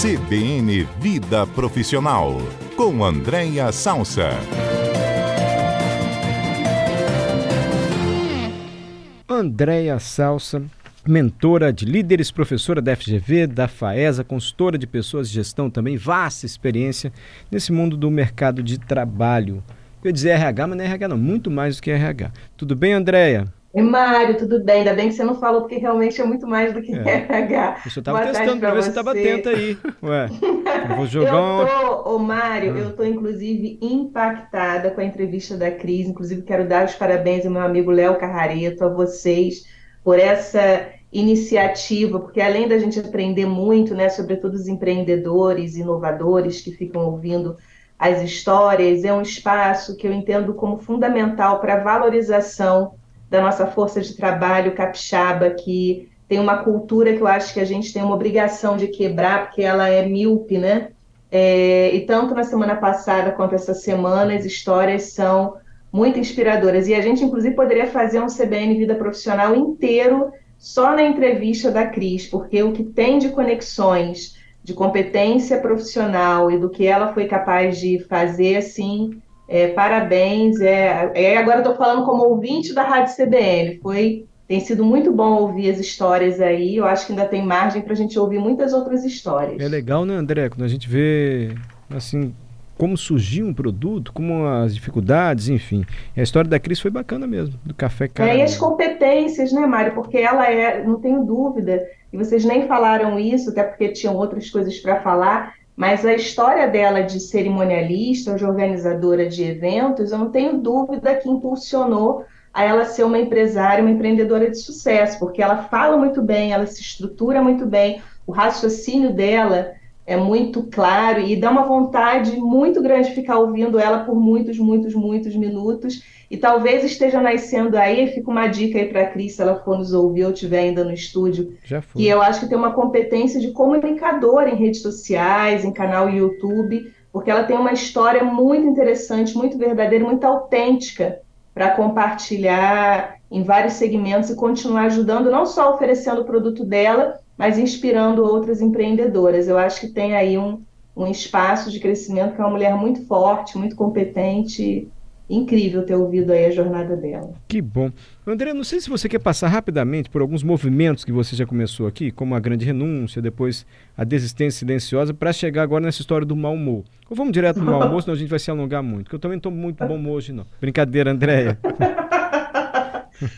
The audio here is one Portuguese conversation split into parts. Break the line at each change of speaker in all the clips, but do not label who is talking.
CBN Vida Profissional, com Andréia Salsa.
Andréia Salsa, mentora de líderes, professora da FGV, da FAESA, consultora de pessoas de gestão também, vasta experiência nesse mundo do mercado de trabalho. Eu ia dizer RH, mas não é RH não, muito mais do que RH. Tudo bem, Andréia?
Oi, Mário, tudo bem? Ainda bem que você não falou, porque realmente é muito mais do que é. RH.
Eu estava testando para ver se estava atenta aí. Ué, eu vou jogar
eu tô, ô Mário, ah. eu estou inclusive impactada com a entrevista da Cris. Inclusive, quero dar os parabéns ao meu amigo Léo Carrareto, a vocês, por essa iniciativa, porque além da gente aprender muito, né, sobretudo os empreendedores, inovadores que ficam ouvindo as histórias, é um espaço que eu entendo como fundamental para a valorização da nossa força de trabalho capixaba, que tem uma cultura que eu acho que a gente tem uma obrigação de quebrar, porque ela é míope, né? É, e tanto na semana passada quanto essa semana, as histórias são muito inspiradoras. E a gente, inclusive, poderia fazer um CBN Vida Profissional inteiro só na entrevista da Cris, porque o que tem de conexões, de competência profissional e do que ela foi capaz de fazer, assim, é, parabéns. É, é agora estou falando como ouvinte da Rádio CBN. Foi, tem sido muito bom ouvir as histórias aí. Eu acho que ainda tem margem para a gente ouvir muitas outras histórias.
É legal, né, André? Quando a gente vê assim como surgiu um produto, como as dificuldades, enfim. E a história da Cris foi bacana mesmo, do café cara.
É, e as competências, né, Mário? Porque ela é, não tenho dúvida, e vocês nem falaram isso, até porque tinham outras coisas para falar, mas a história dela de cerimonialista, de organizadora de eventos, eu não tenho dúvida que impulsionou a ela ser uma empresária, uma empreendedora de sucesso, porque ela fala muito bem, ela se estrutura muito bem, o raciocínio dela é muito claro e dá uma vontade muito grande de ficar ouvindo ela por muitos, muitos, muitos minutos. E talvez esteja nascendo aí, fica uma dica aí para a Cris, se ela for nos ouvir ou estiver ainda no estúdio, que eu acho que tem uma competência de comunicadora em redes sociais, em canal YouTube, porque ela tem uma história muito interessante, muito verdadeira, muito autêntica para compartilhar em vários segmentos e continuar ajudando, não só oferecendo o produto dela, mas inspirando outras empreendedoras. Eu acho que tem aí um, um espaço de crescimento que é uma mulher muito forte, muito competente incrível ter ouvido aí a jornada dela.
Que bom. André, não sei se você quer passar rapidamente por alguns movimentos que você já começou aqui, como a grande renúncia, depois a desistência silenciosa, para chegar agora nessa história do mau humor. Ou vamos direto no mau humor, senão a gente vai se alongar muito, porque eu também estou muito bom humor hoje, não. Brincadeira, Andréia.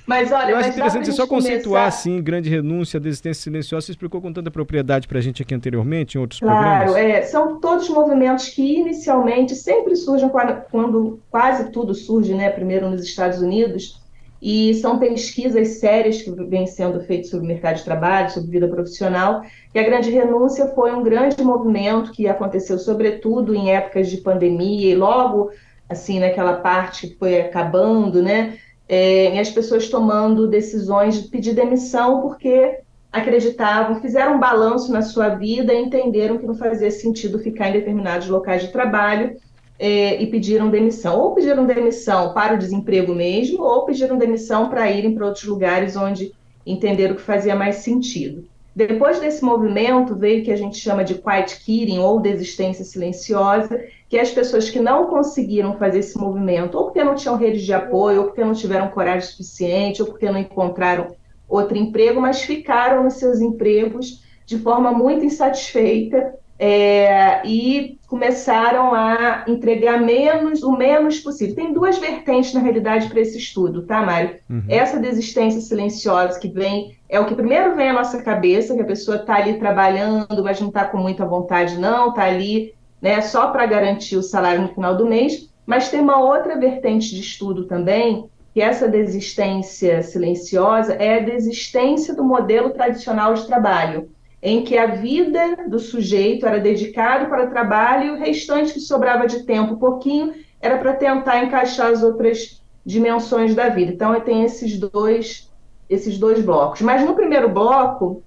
Mas olha,
eu acho interessante você só conceituar começar... assim, grande renúncia, desistência silenciosa. Você explicou com tanta propriedade para a gente aqui anteriormente, em outros
claro,
programas.
Claro, é, são todos movimentos que inicialmente sempre surgem quando, quando quase tudo surge, né? Primeiro nos Estados Unidos, e são pesquisas sérias que vêm sendo feitas sobre o mercado de trabalho, sobre vida profissional, e a grande renúncia foi um grande movimento que aconteceu sobretudo em épocas de pandemia e logo assim naquela parte que foi acabando, né? É, e as pessoas tomando decisões de pedir demissão porque acreditavam, fizeram um balanço na sua vida e entenderam que não fazia sentido ficar em determinados locais de trabalho é, e pediram demissão. Ou pediram demissão para o desemprego mesmo, ou pediram demissão para irem para outros lugares onde entenderam que fazia mais sentido. Depois desse movimento veio o que a gente chama de quiet quitting ou desistência silenciosa, que as pessoas que não conseguiram fazer esse movimento, ou porque não tinham rede de apoio, ou porque não tiveram coragem suficiente, ou porque não encontraram outro emprego, mas ficaram nos seus empregos de forma muito insatisfeita é, e começaram a entregar menos, o menos possível. Tem duas vertentes, na realidade, para esse estudo, tá, Mário? Uhum. Essa desistência silenciosa que vem, é o que primeiro vem à nossa cabeça, que a pessoa está ali trabalhando, mas não está com muita vontade, não, está ali né, só para garantir o salário no final do mês. Mas tem uma outra vertente de estudo também, que essa desistência silenciosa é a desistência do modelo tradicional de trabalho em que a vida do sujeito era dedicada para o trabalho e o restante que sobrava de tempo, pouquinho, era para tentar encaixar as outras dimensões da vida. Então, tem esses dois, esses dois blocos. Mas no primeiro bloco,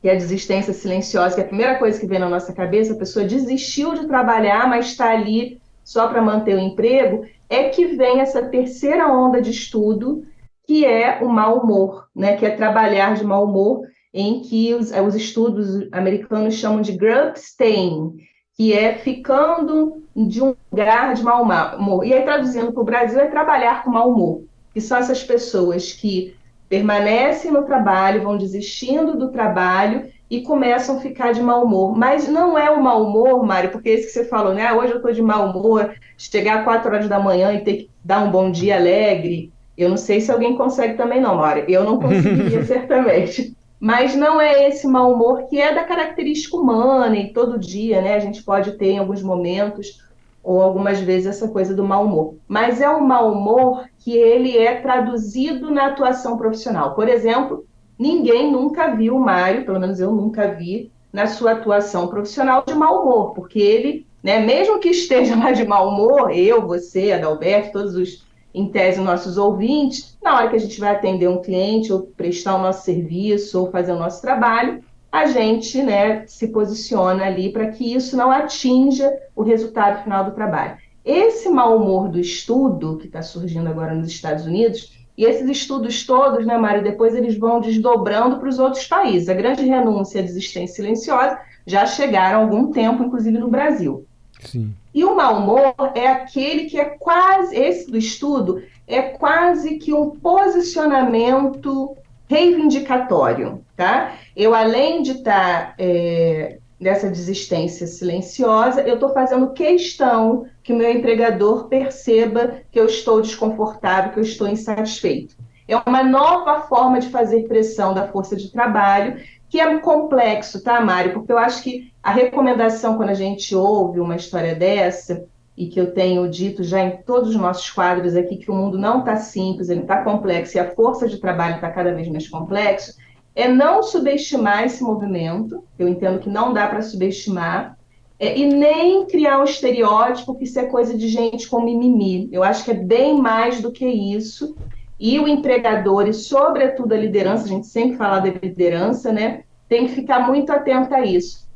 que é a desistência silenciosa, que é a primeira coisa que vem na nossa cabeça, a pessoa desistiu de trabalhar, mas está ali só para manter o emprego, é que vem essa terceira onda de estudo, que é o mau humor, né? que é trabalhar de mau humor, em que os, os estudos americanos chamam de grub staying, que é ficando de um lugar de mau humor. E aí, traduzindo para o Brasil, é trabalhar com mau humor, que são essas pessoas que permanecem no trabalho, vão desistindo do trabalho e começam a ficar de mau humor. Mas não é o mau humor, Mário, porque é isso que você falou, né? Ah, hoje eu estou de mau humor, chegar às quatro horas da manhã e ter que dar um bom dia alegre. Eu não sei se alguém consegue também, não, Mário. Eu não conseguiria, certamente. Mas não é esse mau humor que é da característica humana e todo dia, né? A gente pode ter em alguns momentos ou algumas vezes essa coisa do mau humor. Mas é um mau humor que ele é traduzido na atuação profissional. Por exemplo, ninguém nunca viu o Mário, pelo menos eu nunca vi, na sua atuação profissional de mau humor, porque ele, né, mesmo que esteja lá de mau humor, eu, você, Adalberto, todos os, em tese, nossos ouvintes, na hora que a gente vai atender um cliente, ou prestar o nosso serviço, ou fazer o nosso trabalho, a gente né, se posiciona ali para que isso não atinja o resultado final do trabalho. Esse mau humor do estudo, que está surgindo agora nos Estados Unidos, e esses estudos todos, né, Mário, depois eles vão desdobrando para os outros países. A grande renúncia e a desistência silenciosa já chegaram há algum tempo, inclusive no Brasil. Sim. E o mau humor é aquele que é quase, esse do estudo, é quase que um posicionamento reivindicatório, tá? Eu, além de estar tá, é, nessa desistência silenciosa, eu estou fazendo questão que o meu empregador perceba que eu estou desconfortável, que eu estou insatisfeito. É uma nova forma de fazer pressão da força de trabalho, que é complexo, tá, Mário? Porque eu acho que a recomendação, quando a gente ouve uma história dessa, e que eu tenho dito já em todos os nossos quadros aqui que o mundo não está simples, ele está complexo e a força de trabalho está cada vez mais complexo, é não subestimar esse movimento, eu entendo que não dá para subestimar, é, e nem criar um estereótipo que isso é coisa de gente com mimimi. Eu acho que é bem mais do que isso. E o empregador, e sobretudo a liderança, a gente sempre fala da liderança, né? Tem que ficar muito atento a isso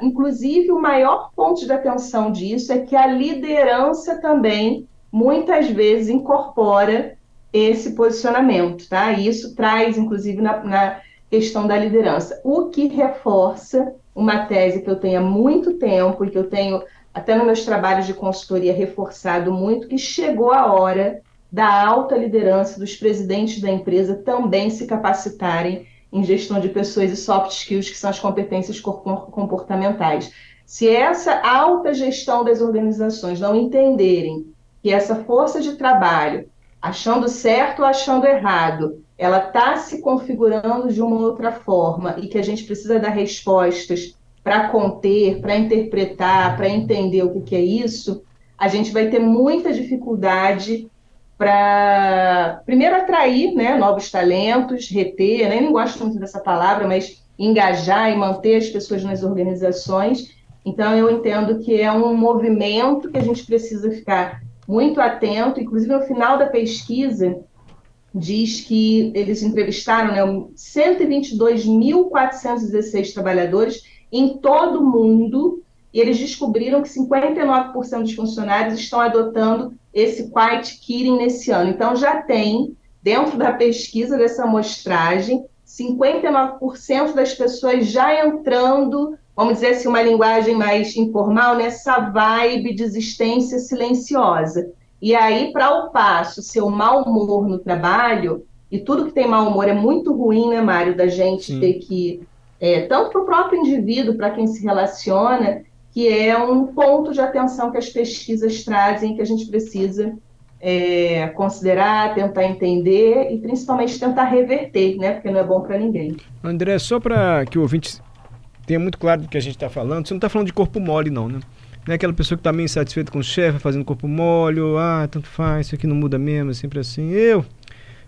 inclusive, o maior ponto de atenção disso é que a liderança também, muitas vezes, incorpora esse posicionamento, tá? Isso traz, inclusive, na, na questão da liderança, o que reforça uma tese que eu tenho há muito tempo e que eu tenho até nos meus trabalhos de consultoria reforçado muito, que chegou a hora da alta liderança dos presidentes da empresa também se capacitarem em gestão de pessoas e soft skills, que são as competências comportamentais. Se essa alta gestão das organizações não entenderem que essa força de trabalho, achando certo ou achando errado, ela está se configurando de uma outra forma e que a gente precisa dar respostas para conter, para interpretar, para entender o que, que é isso, a gente vai ter muita dificuldade para, primeiro, atrair né, novos talentos, reter, né, gosto muito dessa palavra, mas engajar e manter as pessoas nas organizações. Então, eu entendo que é um movimento que a gente precisa ficar muito atento. Inclusive, no final da pesquisa, diz que eles entrevistaram né, 122.416 trabalhadores em todo o mundo e eles descobriram que 59% dos funcionários estão adotando esse quiet quitting nesse ano. Então, já tem, dentro da pesquisa dessa amostragem, 59% das pessoas já entrando, vamos dizer assim, uma linguagem mais informal, nessa vibe de existência silenciosa. E aí, para o passo, seu mau humor no trabalho, e tudo que tem mau humor é muito ruim, né, Mário, da gente Sim. ter que, é, tanto para o próprio indivíduo, para quem se relaciona, que é um ponto de atenção que as pesquisas trazem, que a gente precisa é, considerar, tentar entender e principalmente tentar reverter, né? Porque não é bom para ninguém.
André, só para que o ouvinte tenha muito claro do que a gente está falando, você não está falando de corpo mole, não, né? Não é aquela pessoa que está meio insatisfeita com o chefe, fazendo corpo mole, ou, ah, tanto faz, isso aqui não muda mesmo, é sempre assim. Eu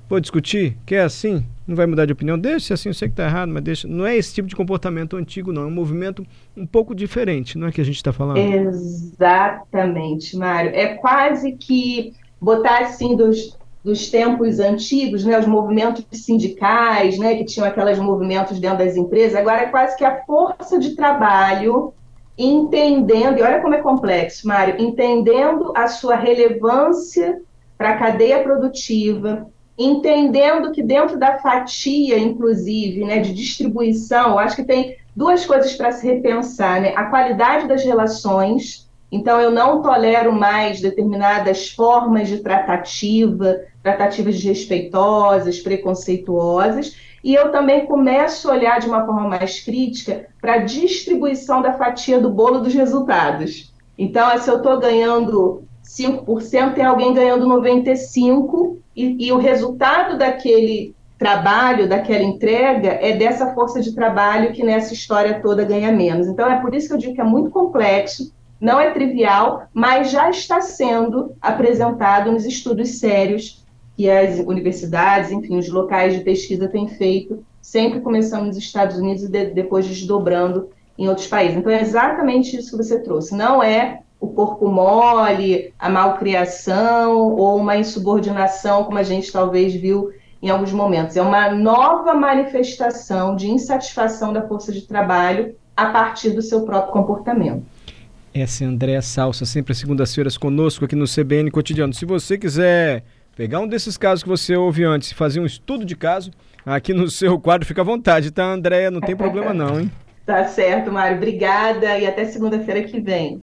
vou discutir, quer assim? não vai mudar de opinião, deixa assim, eu sei que está errado, mas deixa. Não é esse tipo de comportamento antigo, não. É um movimento um pouco diferente, não é que a gente está falando?
Exatamente, Mário. É quase que botar assim dos, dos tempos antigos, né, os movimentos sindicais, né, que tinham aqueles movimentos dentro das empresas, agora é quase que a força de trabalho entendendo, e olha como é complexo, Mário, entendendo a sua relevância para a cadeia produtiva, entendendo que dentro da fatia, inclusive, né, de distribuição, acho que tem duas coisas para se repensar, né? A qualidade das relações. Então, eu não tolero mais determinadas formas de tratativa, tratativas desrespeitosas, preconceituosas, e eu também começo a olhar de uma forma mais crítica para a distribuição da fatia do bolo dos resultados. Então, se eu estou ganhando 5%, tem alguém ganhando 95%, e, e o resultado daquele trabalho, daquela entrega, é dessa força de trabalho que nessa história toda ganha menos. Então, é por isso que eu digo que é muito complexo, não é trivial, mas já está sendo apresentado nos estudos sérios que as universidades, enfim, os locais de pesquisa têm feito, sempre começando nos Estados Unidos e de, depois desdobrando em outros países. Então, é exatamente isso que você trouxe. Não é o corpo mole, a malcriação ou uma insubordinação, como a gente talvez viu em alguns momentos. É uma nova manifestação de insatisfação da força de trabalho a partir do seu próprio comportamento.
Essa é a Andréa Salsa, sempre às segundas-feiras conosco aqui no CBN Cotidiano. Se você quiser pegar um desses casos que você ouve antes e fazer um estudo de caso, aqui no seu quadro fica à vontade, tá, Andréa? Não tem problema não, hein?
Tá certo, Mário. Obrigada e até segunda-feira que vem.